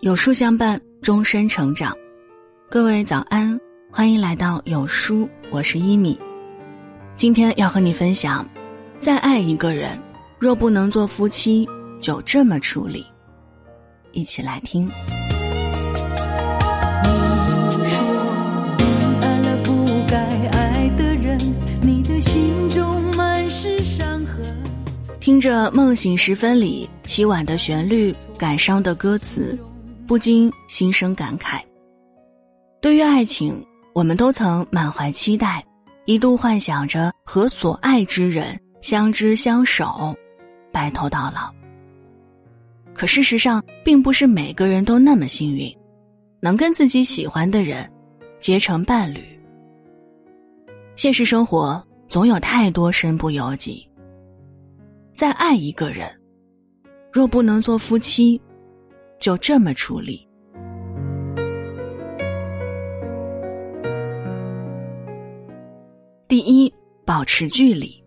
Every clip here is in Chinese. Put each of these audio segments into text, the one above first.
有书相伴，终身成长。各位早安，欢迎来到有书，我是一米。今天要和你分享，再爱一个人，若不能做夫妻，就这么处理。一起来听。你说你爱了不该爱的人，你的心中满是伤痕。听着《梦醒时分》里凄婉的旋律，感伤的歌词。不禁心生感慨。对于爱情，我们都曾满怀期待，一度幻想着和所爱之人相知相守，白头到老。可事实上，并不是每个人都那么幸运，能跟自己喜欢的人结成伴侣。现实生活总有太多身不由己。再爱一个人，若不能做夫妻。就这么处理。第一，保持距离。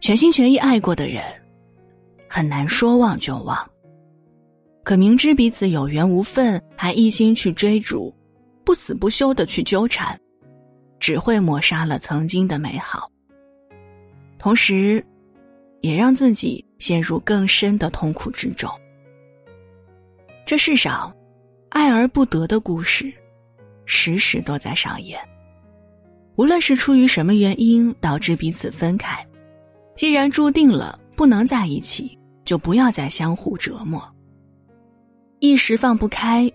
全心全意爱过的人，很难说忘就忘。可明知彼此有缘无分，还一心去追逐，不死不休的去纠缠，只会抹杀了曾经的美好，同时，也让自己陷入更深的痛苦之中。这世上，爱而不得的故事，时时都在上演。无论是出于什么原因导致彼此分开，既然注定了不能在一起，就不要再相互折磨。一时放不开，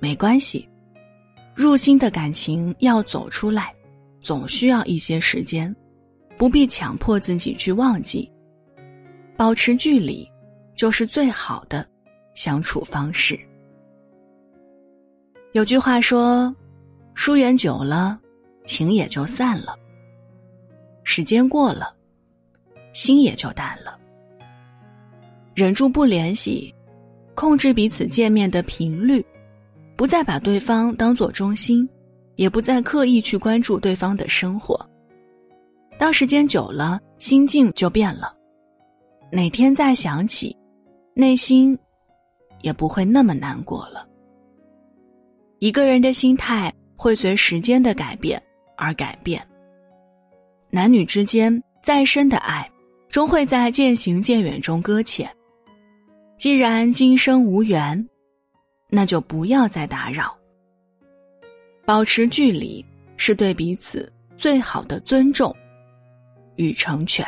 没关系。入心的感情要走出来，总需要一些时间，不必强迫自己去忘记。保持距离，就是最好的。相处方式，有句话说：“疏远久了，情也就散了；时间过了，心也就淡了。”忍住不联系，控制彼此见面的频率，不再把对方当做中心，也不再刻意去关注对方的生活。当时间久了，心境就变了。哪天再想起，内心。也不会那么难过了。一个人的心态会随时间的改变而改变。男女之间再深的爱，终会在渐行渐远中搁浅。既然今生无缘，那就不要再打扰。保持距离是对彼此最好的尊重与成全。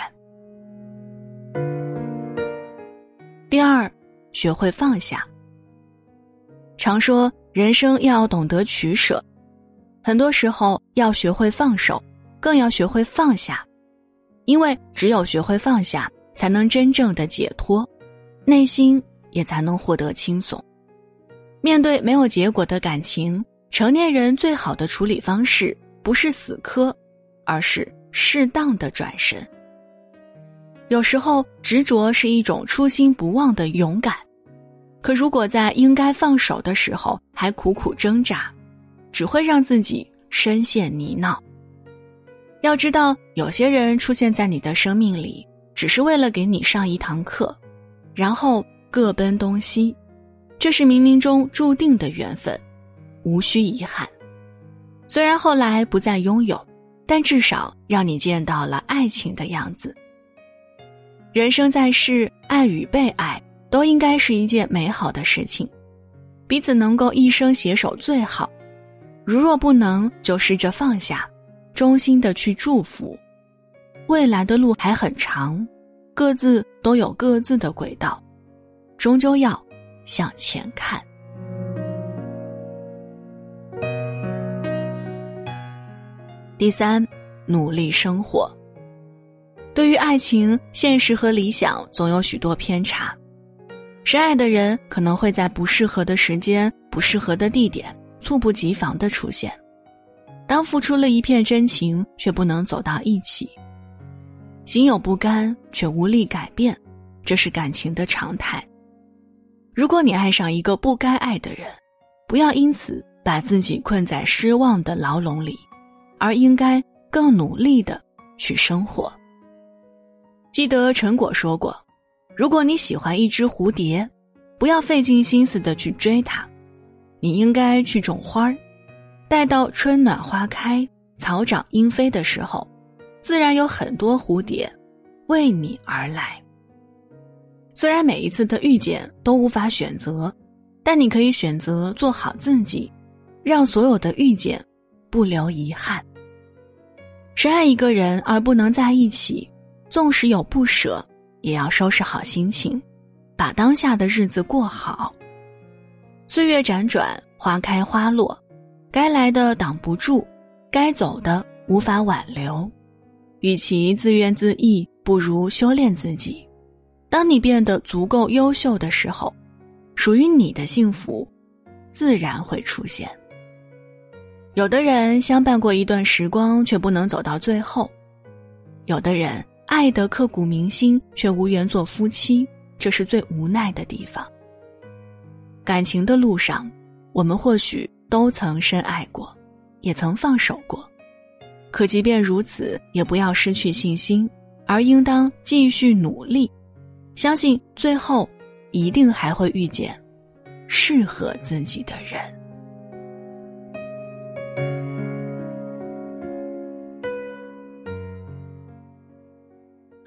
第二。学会放下。常说人生要懂得取舍，很多时候要学会放手，更要学会放下，因为只有学会放下，才能真正的解脱，内心也才能获得轻松。面对没有结果的感情，成年人最好的处理方式不是死磕，而是适当的转身。有时候执着是一种初心不忘的勇敢，可如果在应该放手的时候还苦苦挣扎，只会让自己深陷泥淖。要知道，有些人出现在你的生命里，只是为了给你上一堂课，然后各奔东西，这是冥冥中注定的缘分，无需遗憾。虽然后来不再拥有，但至少让你见到了爱情的样子。人生在世，爱与被爱都应该是一件美好的事情，彼此能够一生携手最好。如若不能，就试着放下，衷心的去祝福。未来的路还很长，各自都有各自的轨道，终究要向前看。第三，努力生活。对于爱情，现实和理想总有许多偏差。深爱的人可能会在不适合的时间、不适合的地点，猝不及防的出现。当付出了一片真情，却不能走到一起，心有不甘，却无力改变，这是感情的常态。如果你爱上一个不该爱的人，不要因此把自己困在失望的牢笼里，而应该更努力的去生活。记得陈果说过：“如果你喜欢一只蝴蝶，不要费尽心思的去追它，你应该去种花儿，待到春暖花开、草长莺飞的时候，自然有很多蝴蝶为你而来。虽然每一次的遇见都无法选择，但你可以选择做好自己，让所有的遇见不留遗憾。深爱一个人而不能在一起，纵使有不舍，也要收拾好心情，把当下的日子过好。岁月辗转，花开花落，该来的挡不住，该走的无法挽留。与其自怨自艾，不如修炼自己。当你变得足够优秀的时候，属于你的幸福，自然会出现。有的人相伴过一段时光，却不能走到最后；有的人爱得刻骨铭心，却无缘做夫妻，这是最无奈的地方。感情的路上，我们或许都曾深爱过，也曾放手过，可即便如此，也不要失去信心，而应当继续努力。相信最后，一定还会遇见适合自己的人。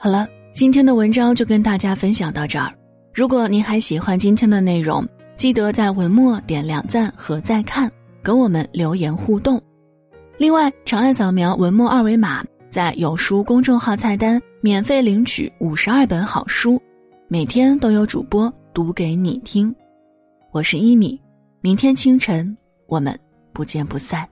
好了，今天的文章就跟大家分享到这儿。如果您还喜欢今天的内容，记得在文末点亮赞和再看，跟我们留言互动。另外，长按扫描文末二维码，在有书公众号菜单免费领取五十二本好书。每天都有主播读给你听，我是一米，明天清晨我们不见不散。